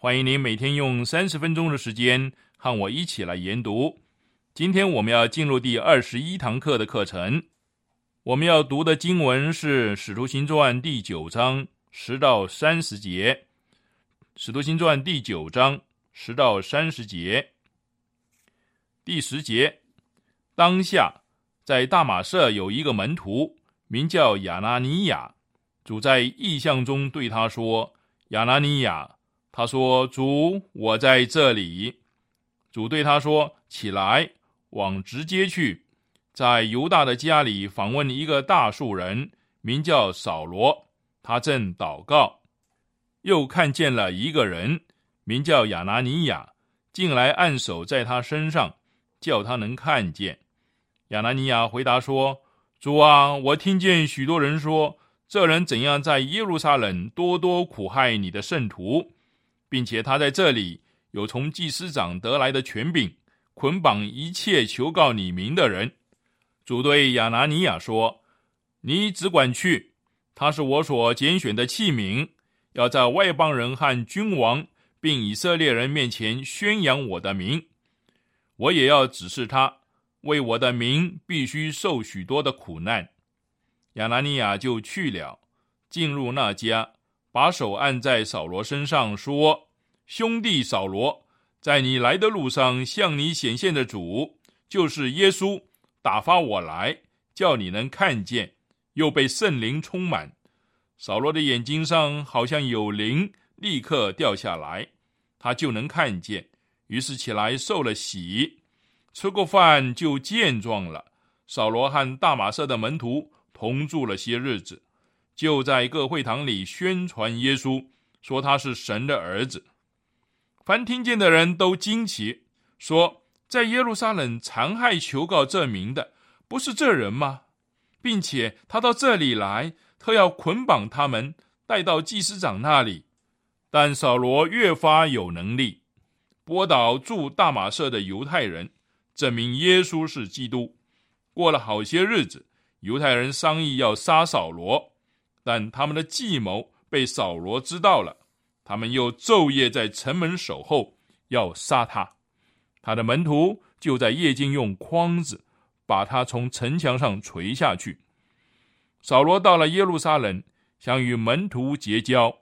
欢迎您每天用三十分钟的时间和我一起来研读。今天我们要进入第二十一堂课的课程。我们要读的经文是《使徒行传》第九章十到三十节，《使徒行传》第九章十到三十节。第十节，当下在大马社有一个门徒，名叫亚拿尼亚，主在异象中对他说。亚拿尼亚，他说：“主，我在这里。”主对他说：“起来，往直接去，在犹大的家里访问一个大树人，名叫扫罗。他正祷告，又看见了一个人，名叫亚拿尼亚，进来按手在他身上，叫他能看见。”亚拿尼亚回答说：“主啊，我听见许多人说。”这人怎样在耶路撒冷多多苦害你的圣徒，并且他在这里有从祭司长得来的权柄，捆绑一切求告你名的人。主对亚拿尼亚说：“你只管去，他是我所拣选的器皿，要在外邦人和君王并以色列人面前宣扬我的名。我也要指示他，为我的名必须受许多的苦难。”亚拿尼亚就去了，进入那家，把手按在扫罗身上，说：“兄弟扫罗，在你来的路上向你显现的主，就是耶稣，打发我来，叫你能看见，又被圣灵充满。扫罗的眼睛上好像有灵，立刻掉下来，他就能看见。于是起来受了洗，吃过饭就健壮了。扫罗和大马色的门徒。”同住了些日子，就在各会堂里宣传耶稣，说他是神的儿子。凡听见的人都惊奇，说：在耶路撒冷残害求告这名的，不是这人吗？并且他到这里来，特要捆绑他们，带到祭司长那里。但扫罗越发有能力，波导住大马社的犹太人，证明耶稣是基督。过了好些日子。犹太人商议要杀扫罗，但他们的计谋被扫罗知道了。他们又昼夜在城门守候，要杀他。他的门徒就在夜间用筐子把他从城墙上垂下去。扫罗到了耶路撒冷，想与门徒结交，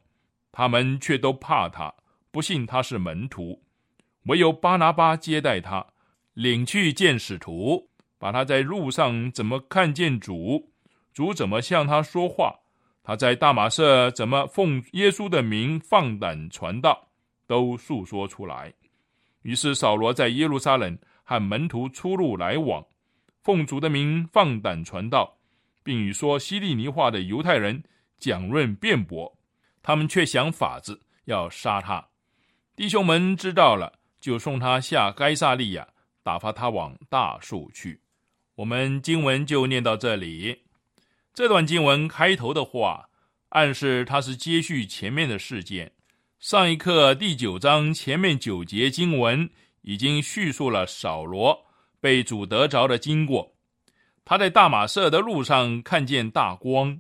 他们却都怕他，不信他是门徒。唯有巴拿巴接待他，领去见使徒。把他在路上怎么看见主，主怎么向他说话，他在大马色怎么奉耶稣的名放胆传道，都诉说出来。于是扫罗在耶路撒冷和门徒出入来往，奉主的名放胆传道，并与说希利尼话的犹太人讲论辩驳，他们却想法子要杀他。弟兄们知道了，就送他下该萨利亚，打发他往大树去。我们经文就念到这里。这段经文开头的话，暗示它是接续前面的事件。上一课第九章前面九节经文已经叙述了扫罗被主得着的经过。他在大马色的路上看见大光，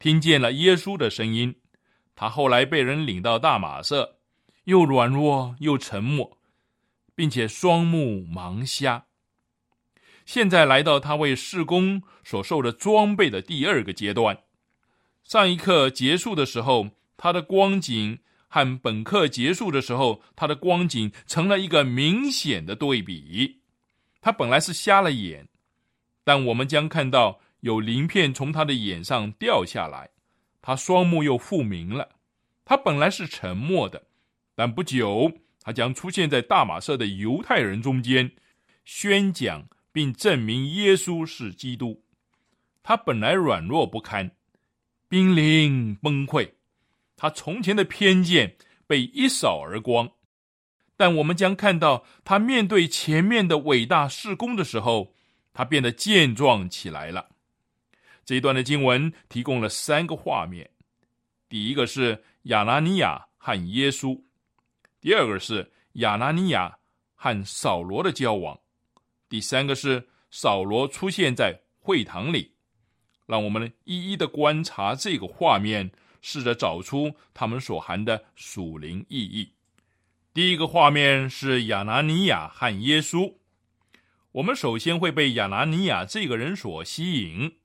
听见了耶稣的声音。他后来被人领到大马色，又软弱又沉默，并且双目盲瞎。现在来到他为事工所受的装备的第二个阶段。上一课结束的时候，他的光景和本课结束的时候，他的光景成了一个明显的对比。他本来是瞎了眼。但我们将看到有鳞片从他的眼上掉下来，他双目又复明了。他本来是沉默的，但不久他将出现在大马色的犹太人中间，宣讲并证明耶稣是基督。他本来软弱不堪，濒临崩溃，他从前的偏见被一扫而光。但我们将看到他面对前面的伟大事工的时候。他变得健壮起来了。这一段的经文提供了三个画面：第一个是亚拿尼亚和耶稣；第二个是亚拿尼亚和扫罗的交往；第三个是扫罗出现在会堂里。让我们一一的观察这个画面，试着找出他们所含的属灵意义。第一个画面是亚拿尼亚和耶稣。我们首先会被亚拿尼亚这个人所吸引。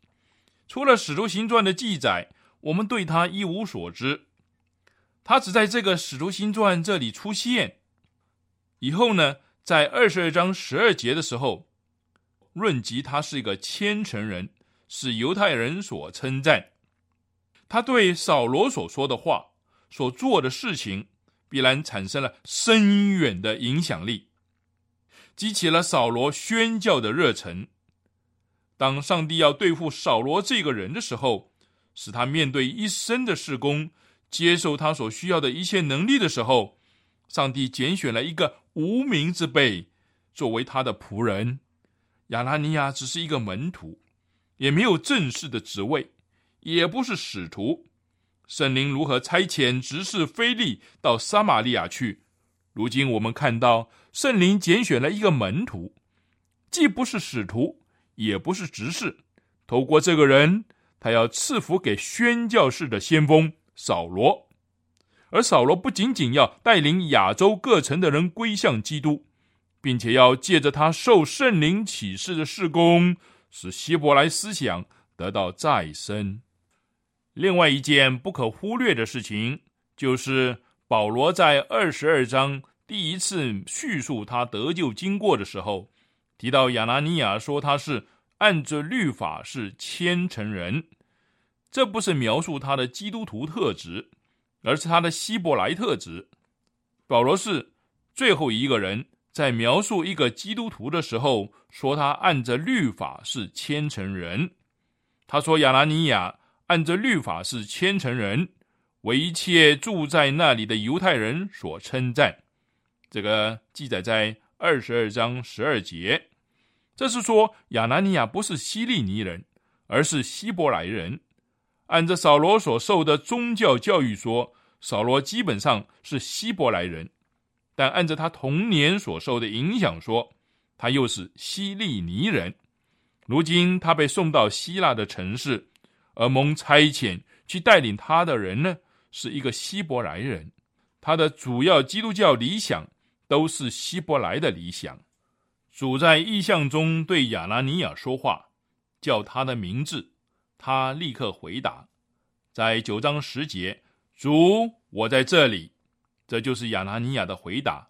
除了《使徒行传》的记载，我们对他一无所知。他只在这个《使徒行传》这里出现。以后呢，在二十二章十二节的时候，论及他是一个虔诚人，是犹太人所称赞。他对扫罗所说的话、所做的事情，必然产生了深远的影响力。激起了扫罗宣教的热忱。当上帝要对付扫罗这个人的时候，使他面对一生的事工，接受他所需要的一切能力的时候，上帝拣选了一个无名之辈作为他的仆人。亚拿尼亚只是一个门徒，也没有正式的职位，也不是使徒。圣灵如何差遣执事菲利到撒玛利亚去？如今我们看到。圣灵拣选了一个门徒，既不是使徒，也不是执事。透过这个人，他要赐福给宣教士的先锋扫罗。而扫罗不仅仅要带领亚洲各城的人归向基督，并且要借着他受圣灵启示的事工，使希伯来思想得到再生。另外一件不可忽略的事情，就是保罗在二十二章。第一次叙述他得救经过的时候，提到亚拿尼亚说他是按着律法是虔诚人，这不是描述他的基督徒特质，而是他的希伯来特质。保罗是最后一个人在描述一个基督徒的时候说他按着律法是虔诚人。他说亚拿尼亚按着律法是虔诚人，为一切住在那里的犹太人所称赞。这个记载在二十二章十二节，这是说亚拿尼亚不是希利尼人，而是希伯来人。按照扫罗所受的宗教教育说，扫罗基本上是希伯来人；但按照他童年所受的影响说，他又是希利尼人。如今他被送到希腊的城市，而蒙差遣去带领他的人呢，是一个希伯来人。他的主要基督教理想。都是希伯来的理想。主在意象中对亚拿尼亚说话，叫他的名字，他立刻回答。在九章十节，主，我在这里。这就是亚拿尼亚的回答。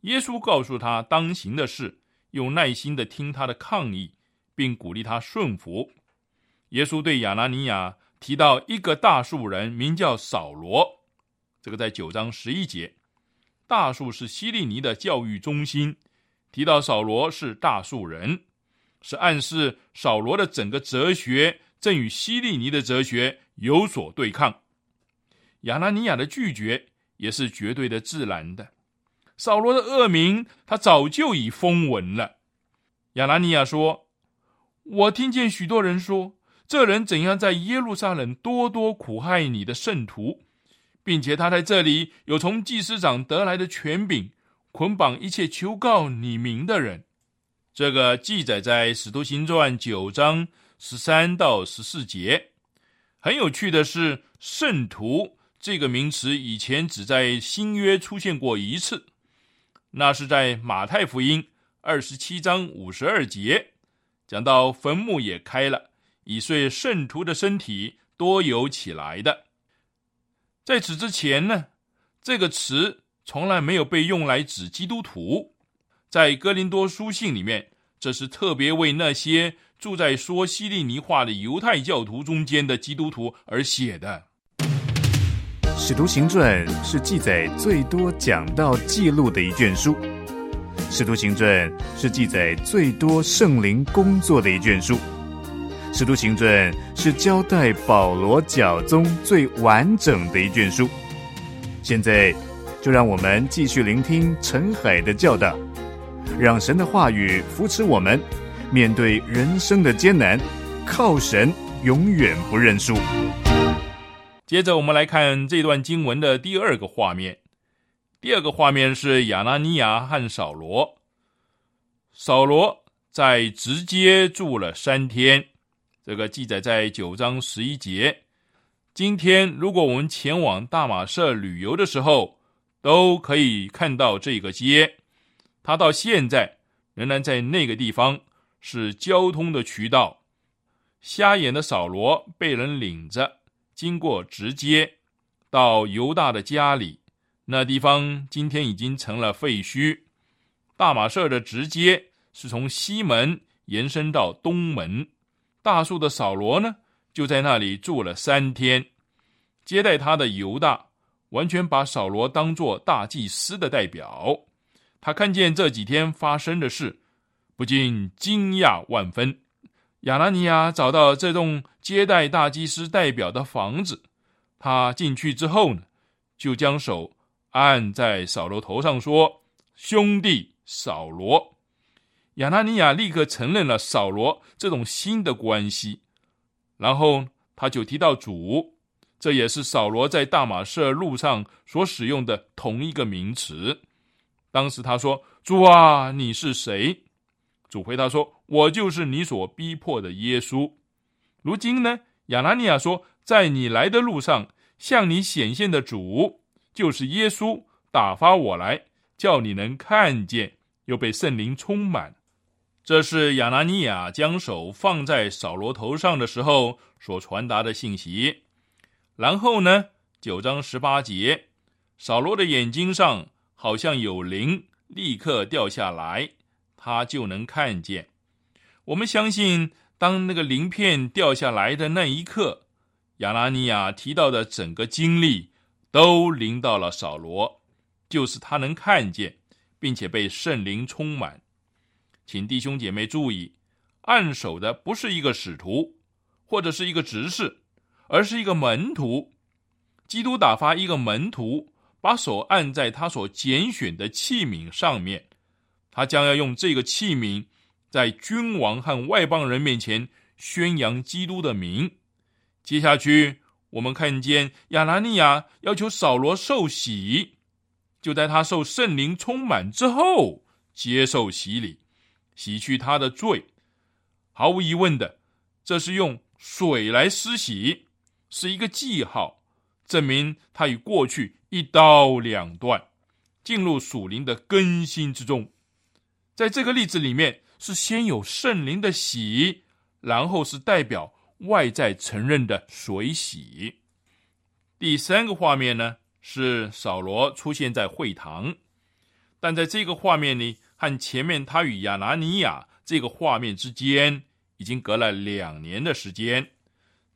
耶稣告诉他当行的事，用耐心的听他的抗议，并鼓励他顺服。耶稣对亚拿尼亚提到一个大树人，名叫扫罗。这个在九章十一节。大树是希利尼的教育中心，提到扫罗是大树人，是暗示扫罗的整个哲学正与希利尼的哲学有所对抗。亚拿尼亚的拒绝也是绝对的自然的。扫罗的恶名他早就已风闻了。亚拿尼亚说：“我听见许多人说，这人怎样在耶路撒冷多多苦害你的圣徒。”并且他在这里有从祭司长得来的权柄，捆绑一切求告你名的人。这个记载在《使徒行传》九章十三到十四节。很有趣的是，“圣徒”这个名词以前只在新约出现过一次，那是在马太福音二十七章五十二节，讲到坟墓也开了，以遂圣徒的身体多有起来的。在此之前呢，这个词从来没有被用来指基督徒。在哥林多书信里面，这是特别为那些住在说希利尼话的犹太教徒中间的基督徒而写的。《使徒行传》是记载最多讲道记录的一卷书，《使徒行传》是记载最多圣灵工作的一卷书，《使徒行传》是交代保罗教宗最完整的一卷书。现在，就让我们继续聆听陈海的教导。让神的话语扶持我们，面对人生的艰难，靠神永远不认输。接着，我们来看这段经文的第二个画面。第二个画面是亚拿尼亚和扫罗。扫罗在直接住了三天，这个记载在九章十一节。今天，如果我们前往大马社旅游的时候，都可以看到这个街。它到现在仍然在那个地方，是交通的渠道。瞎眼的扫罗被人领着，经过直街，到犹大的家里。那地方今天已经成了废墟。大马社的直街是从西门延伸到东门。大树的扫罗呢，就在那里住了三天。接待他的犹大，完全把扫罗当作大祭司的代表。他看见这几天发生的事，不禁惊讶万分。亚拿尼亚找到这栋接待大祭司代表的房子，他进去之后呢，就将手按在扫罗头上，说：“兄弟扫罗。”亚拿尼亚立刻承认了扫罗这种新的关系，然后他就提到主，这也是扫罗在大马士路上所使用的同一个名词。当时他说：“主啊，你是谁？”主回答说：“我就是你所逼迫的耶稣。”如今呢，亚拿尼亚说：“在你来的路上，向你显现的主就是耶稣，打发我来，叫你能看见，又被圣灵充满。”这是亚拿尼亚将手放在扫罗头上的时候所传达的信息。然后呢，九章十八节，扫罗的眼睛上。好像有灵立刻掉下来，他就能看见。我们相信，当那个鳞片掉下来的那一刻，亚拉尼亚提到的整个经历都临到了扫罗，就是他能看见，并且被圣灵充满。请弟兄姐妹注意，按手的不是一个使徒，或者是一个执事，而是一个门徒。基督打发一个门徒。把手按在他所拣选的器皿上面，他将要用这个器皿，在君王和外邦人面前宣扬基督的名。接下去，我们看见亚拿尼亚要求扫罗受洗，就在他受圣灵充满之后接受洗礼，洗去他的罪。毫无疑问的，这是用水来施洗，是一个记号，证明他与过去。一刀两断，进入属灵的更新之中。在这个例子里面，是先有圣灵的洗，然后是代表外在承认的水洗。第三个画面呢，是扫罗出现在会堂，但在这个画面里，和前面他与亚拿尼亚这个画面之间，已经隔了两年的时间。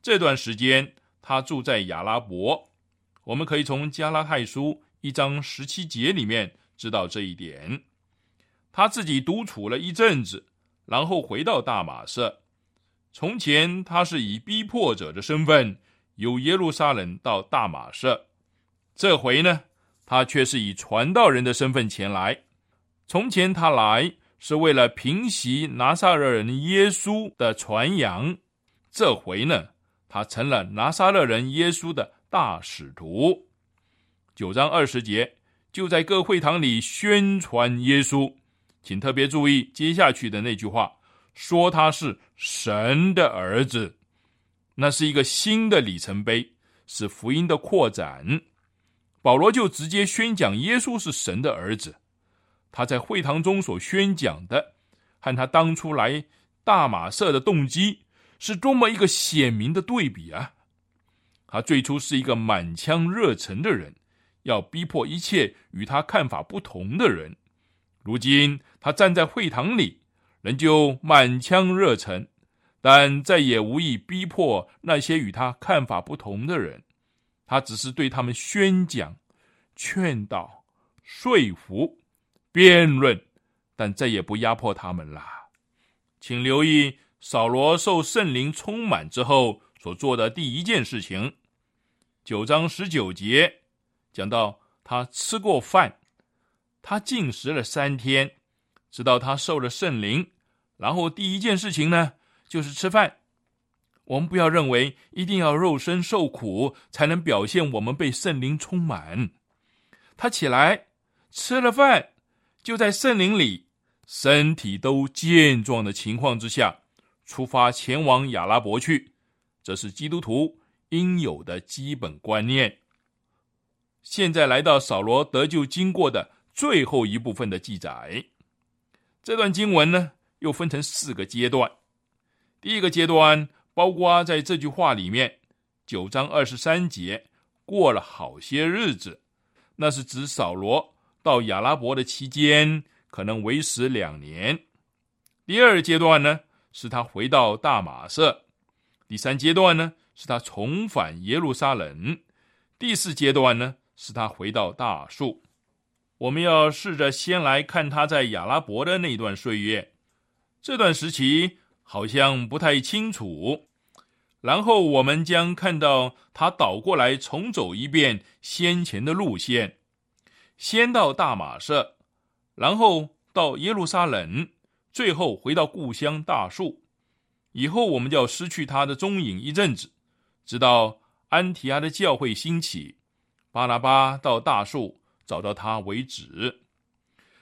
这段时间，他住在亚拉伯。我们可以从加拉太书一章十七节里面知道这一点。他自己独处了一阵子，然后回到大马色。从前他是以逼迫者的身份由耶路撒冷到大马色，这回呢，他却是以传道人的身份前来。从前他来是为了平息拿撒勒人耶稣的传扬，这回呢，他成了拿撒勒人耶稣的。大使徒九章二十节，就在各会堂里宣传耶稣。请特别注意接下去的那句话，说他是神的儿子，那是一个新的里程碑，是福音的扩展。保罗就直接宣讲耶稣是神的儿子。他在会堂中所宣讲的，和他当初来大马色的动机，是多么一个鲜明的对比啊！他最初是一个满腔热忱的人，要逼迫一切与他看法不同的人。如今他站在会堂里，仍旧满腔热忱，但再也无意逼迫那些与他看法不同的人。他只是对他们宣讲、劝导、说服、辩论，但再也不压迫他们了。请留意扫罗受圣灵充满之后所做的第一件事情。九章十九节讲到他吃过饭，他进食了三天，直到他受了圣灵，然后第一件事情呢就是吃饭。我们不要认为一定要肉身受苦才能表现我们被圣灵充满。他起来吃了饭，就在圣灵里，身体都健壮的情况之下，出发前往亚拉伯去。这是基督徒应有的基本观念。现在来到扫罗得救经过的最后一部分的记载，这段经文呢又分成四个阶段。第一个阶段。包括在这句话里面，九章二十三节，过了好些日子，那是指扫罗到亚拉伯的期间，可能为时两年。第二阶段呢，是他回到大马色；第三阶段呢，是他重返耶路撒冷；第四阶段呢，是他回到大树。我们要试着先来看他在亚拉伯的那段岁月，这段时期。好像不太清楚，然后我们将看到他倒过来重走一遍先前的路线，先到大马色，然后到耶路撒冷，最后回到故乡大树。以后我们就要失去他的踪影一阵子，直到安提阿的教会兴起，巴拉巴到大树找到他为止。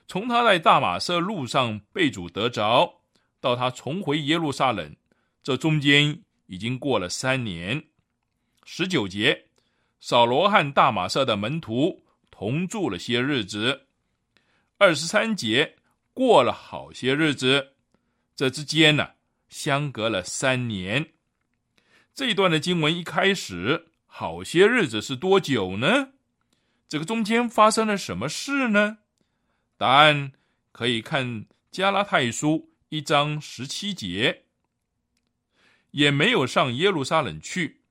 从他在大马色路上被主得着。到他重回耶路撒冷，这中间已经过了三年。十九节，扫罗和大马色的门徒同住了些日子。二十三节，过了好些日子，这之间呢，相隔了三年。这一段的经文一开始，好些日子是多久呢？这个中间发生了什么事呢？答案可以看加拉太书。一章十七节，也没有上耶路撒冷去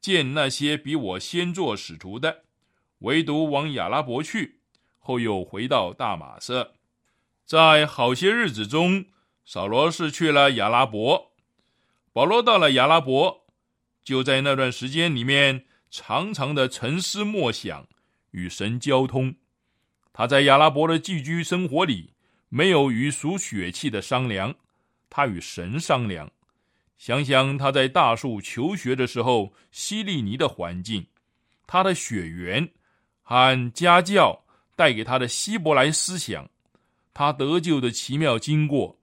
见那些比我先做使徒的，唯独往亚拉伯去，后又回到大马色。在好些日子中，扫罗是去了亚拉伯，保罗到了亚拉伯，就在那段时间里面，常常的沉思默想，与神交通。他在亚拉伯的寄居生活里。没有与属血气的商量，他与神商量。想想他在大树求学的时候，希利尼的环境，他的血缘和家教带给他的希伯来思想，他得救的奇妙经过。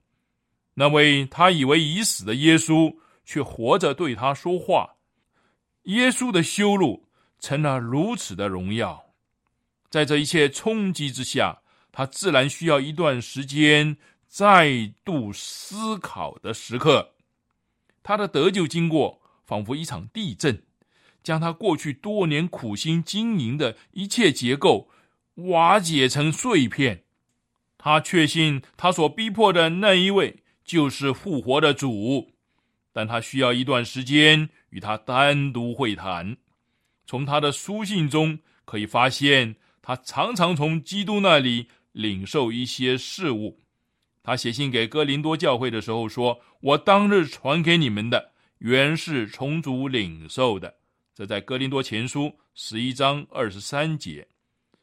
那位他以为已死的耶稣，却活着对他说话。耶稣的修路成了如此的荣耀。在这一切冲击之下。他自然需要一段时间再度思考的时刻。他的得救经过仿佛一场地震，将他过去多年苦心经营的一切结构瓦解成碎片。他确信他所逼迫的那一位就是复活的主，但他需要一段时间与他单独会谈。从他的书信中可以发现，他常常从基督那里。领受一些事物，他写信给哥林多教会的时候说：“我当日传给你们的，原是从主领受的。”这在哥林多前书十一章二十三节。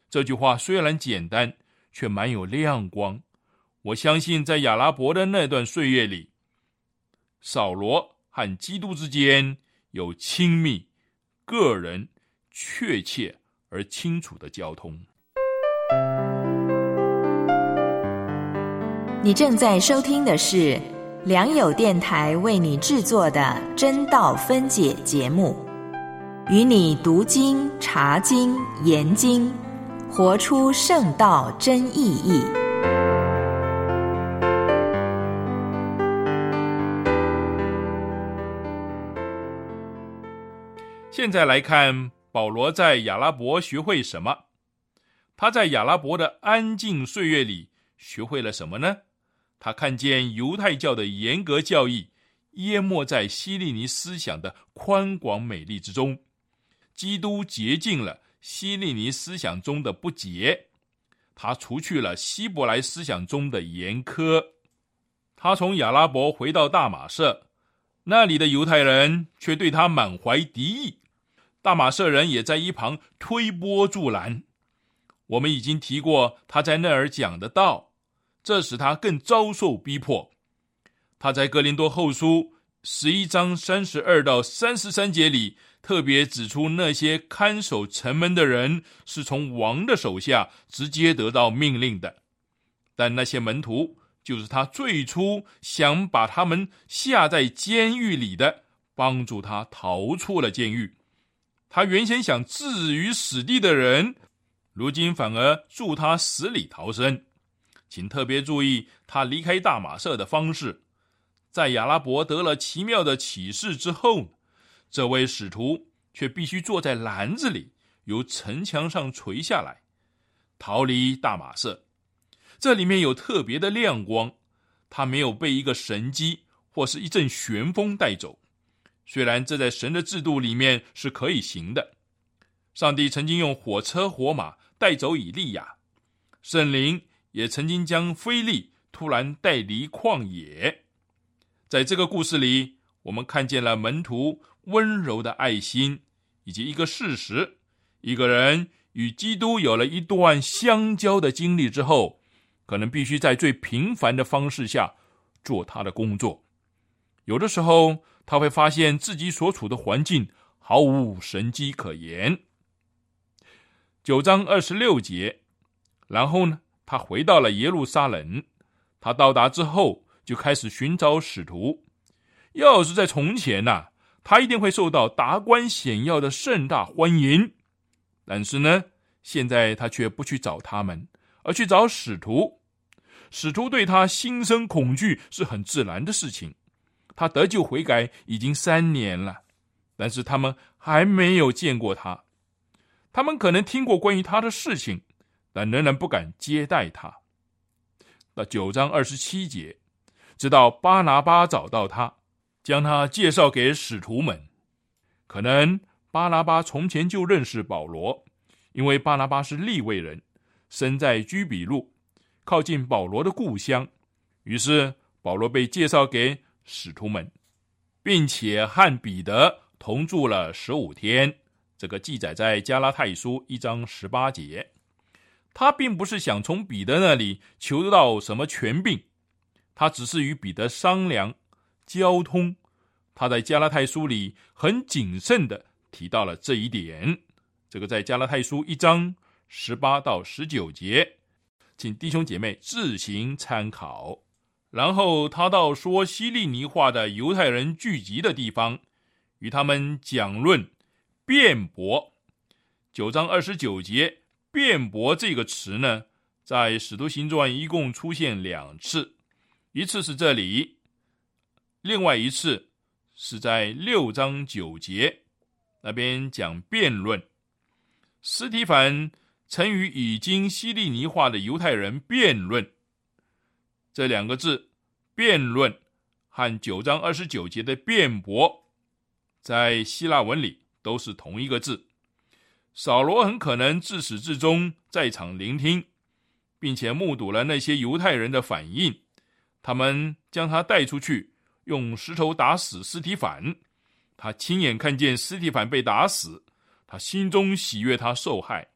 这句话虽然简单，却蛮有亮光。我相信，在亚拉伯的那段岁月里，扫罗和基督之间有亲密、个人、确切而清楚的交通，你正在收听的是良友电台为你制作的真道分解节目，与你读经、查经、研经，活出圣道真意义。现在来看。保罗在亚拉伯学会什么？他在亚拉伯的安静岁月里学会了什么呢？他看见犹太教的严格教义淹没在希利尼思想的宽广美丽之中，基督洁净了希利尼思想中的不洁，他除去了希伯来思想中的严苛。他从亚拉伯回到大马色，那里的犹太人却对他满怀敌意，大马舍人也在一旁推波助澜。我们已经提过他在那儿讲的道。这使他更遭受逼迫。他在哥林多后书十一章三十二到三十三节里，特别指出那些看守城门的人是从王的手下直接得到命令的，但那些门徒就是他最初想把他们下在监狱里的，帮助他逃出了监狱。他原先想置于死地的人，如今反而助他死里逃生。请特别注意，他离开大马色的方式，在亚拉伯得了奇妙的启示之后，这位使徒却必须坐在篮子里，由城墙上垂下来，逃离大马色。这里面有特别的亮光，他没有被一个神机或是一阵旋风带走。虽然这在神的制度里面是可以行的，上帝曾经用火车火马带走以利亚，圣灵。也曾经将菲利突然带离旷野，在这个故事里，我们看见了门徒温柔的爱心，以及一个事实：一个人与基督有了一段相交的经历之后，可能必须在最平凡的方式下做他的工作。有的时候，他会发现自己所处的环境毫无神机可言。九章二十六节，然后呢？他回到了耶路撒冷。他到达之后，就开始寻找使徒。要是在从前呐，他一定会受到达官显要的盛大欢迎。但是呢，现在他却不去找他们，而去找使徒。使徒对他心生恐惧是很自然的事情。他得救悔改已经三年了，但是他们还没有见过他。他们可能听过关于他的事情。但仍然不敢接待他。到九章二十七节，直到巴拿巴找到他，将他介绍给使徒们。可能巴拿巴从前就认识保罗，因为巴拿巴是利未人，生在居比路，靠近保罗的故乡。于是保罗被介绍给使徒们，并且和彼得同住了十五天。这个记载在加拉太书一章十八节。他并不是想从彼得那里求得到什么权柄，他只是与彼得商量交通。他在加拉太书里很谨慎的提到了这一点。这个在加拉太书一章十八到十九节，请弟兄姐妹自行参考。然后他到说希利尼话的犹太人聚集的地方，与他们讲论辩驳。九章二十九节。辩驳这个词呢，在《使徒行传》一共出现两次，一次是这里，另外一次是在六章九节那边讲辩论。斯提凡曾与已经希利尼化的犹太人辩论，这两个字“辩论”和九章二十九节的辩驳，在希腊文里都是同一个字。扫罗很可能自始至终在场聆听，并且目睹了那些犹太人的反应。他们将他带出去，用石头打死斯提凡。他亲眼看见斯提凡被打死，他心中喜悦他受害。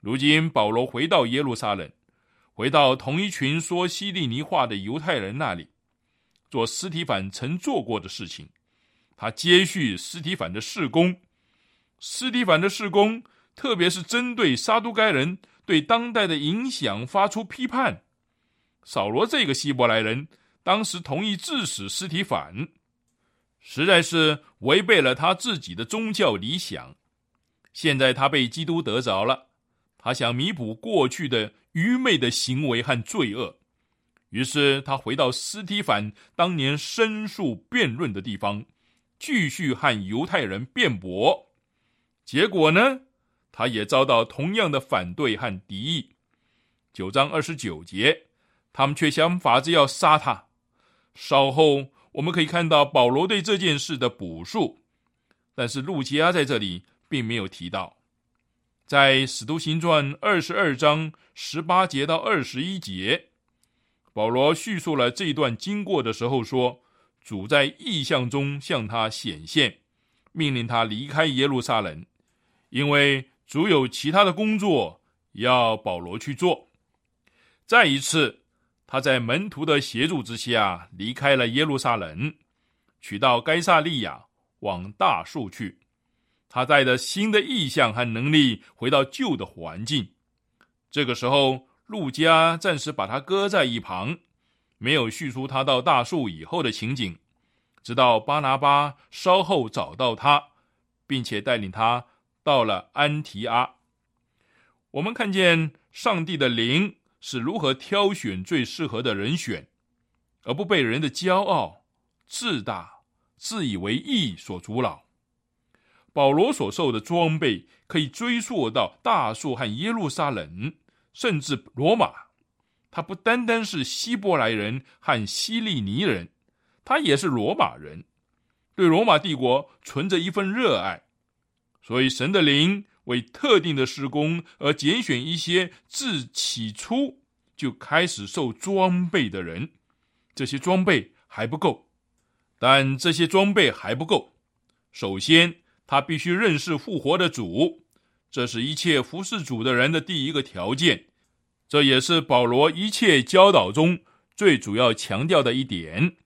如今保罗回到耶路撒冷，回到同一群说希利尼话的犹太人那里，做斯提凡曾做过的事情。他接续斯提凡的事工。斯蒂凡的事工，特别是针对撒都该人对当代的影响发出批判。扫罗这个希伯来人当时同意致死尸体反，实在是违背了他自己的宗教理想。现在他被基督得着了，他想弥补过去的愚昧的行为和罪恶，于是他回到斯提凡当年申诉辩论的地方，继续和犹太人辩驳。结果呢，他也遭到同样的反对和敌意。九章二十九节。他们却想法子要杀他。稍后我们可以看到保罗对这件事的补述，但是路基亚在这里并没有提到。在《使徒行传》二十二章十八节到二十一节，保罗叙述了这一段经过的时候说：“主在异象中向他显现，命令他离开耶路撒冷，因为主有其他的工作要保罗去做。”再一次。他在门徒的协助之下离开了耶路撒冷，取到该萨利亚，往大树去。他带着新的意向和能力回到旧的环境。这个时候，路加暂时把他搁在一旁，没有叙述他到大树以后的情景。直到巴拿巴稍后找到他，并且带领他到了安提阿。我们看见上帝的灵。是如何挑选最适合的人选，而不被人的骄傲、自大、自以为意所阻扰。保罗所受的装备可以追溯到大树和耶路撒冷，甚至罗马。他不单单是希伯来人和希利尼人，他也是罗马人，对罗马帝国存着一份热爱。所以，神的灵。为特定的施工而拣选一些自起初就开始受装备的人，这些装备还不够，但这些装备还不够。首先，他必须认识复活的主，这是一切服侍主的人的第一个条件，这也是保罗一切教导中最主要强调的一点。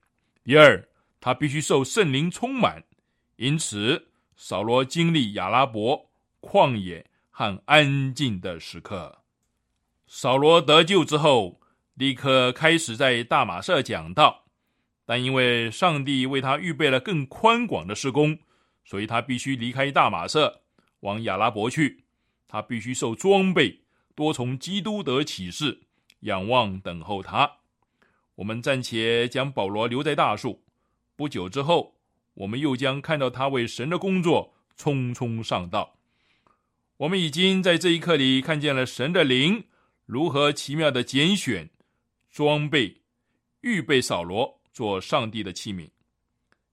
第二，他必须受圣灵充满，因此扫罗经历亚拉伯。旷野和安静的时刻。扫罗得救之后，立刻开始在大马色讲道，但因为上帝为他预备了更宽广的施工，所以他必须离开大马色，往亚拉伯去。他必须受装备，多从基督得启示，仰望等候他。我们暂且将保罗留在大树。不久之后，我们又将看到他为神的工作匆匆上道。我们已经在这一刻里看见了神的灵如何奇妙的拣选、装备、预备扫罗做上帝的器皿。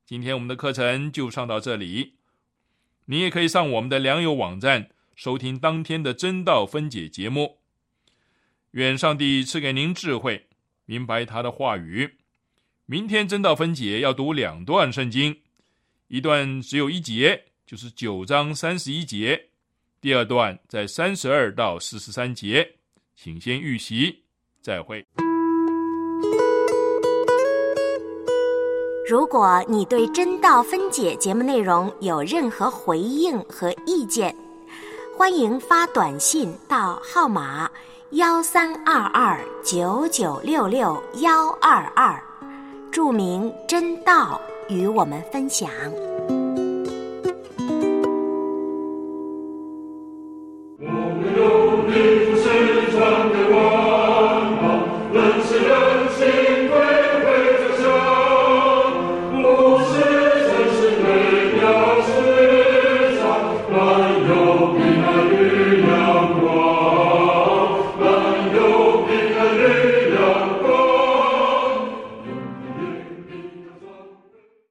今天我们的课程就上到这里，你也可以上我们的良友网站收听当天的真道分解节目。愿上帝赐给您智慧，明白他的话语。明天真道分解要读两段圣经，一段只有一节，就是九章三十一节。第二段在三十二到四十三节，请先预习，再会。如果你对真道分解节目内容有任何回应和意见，欢迎发短信到号码幺三二二九九六六幺二二，注明真道与我们分享。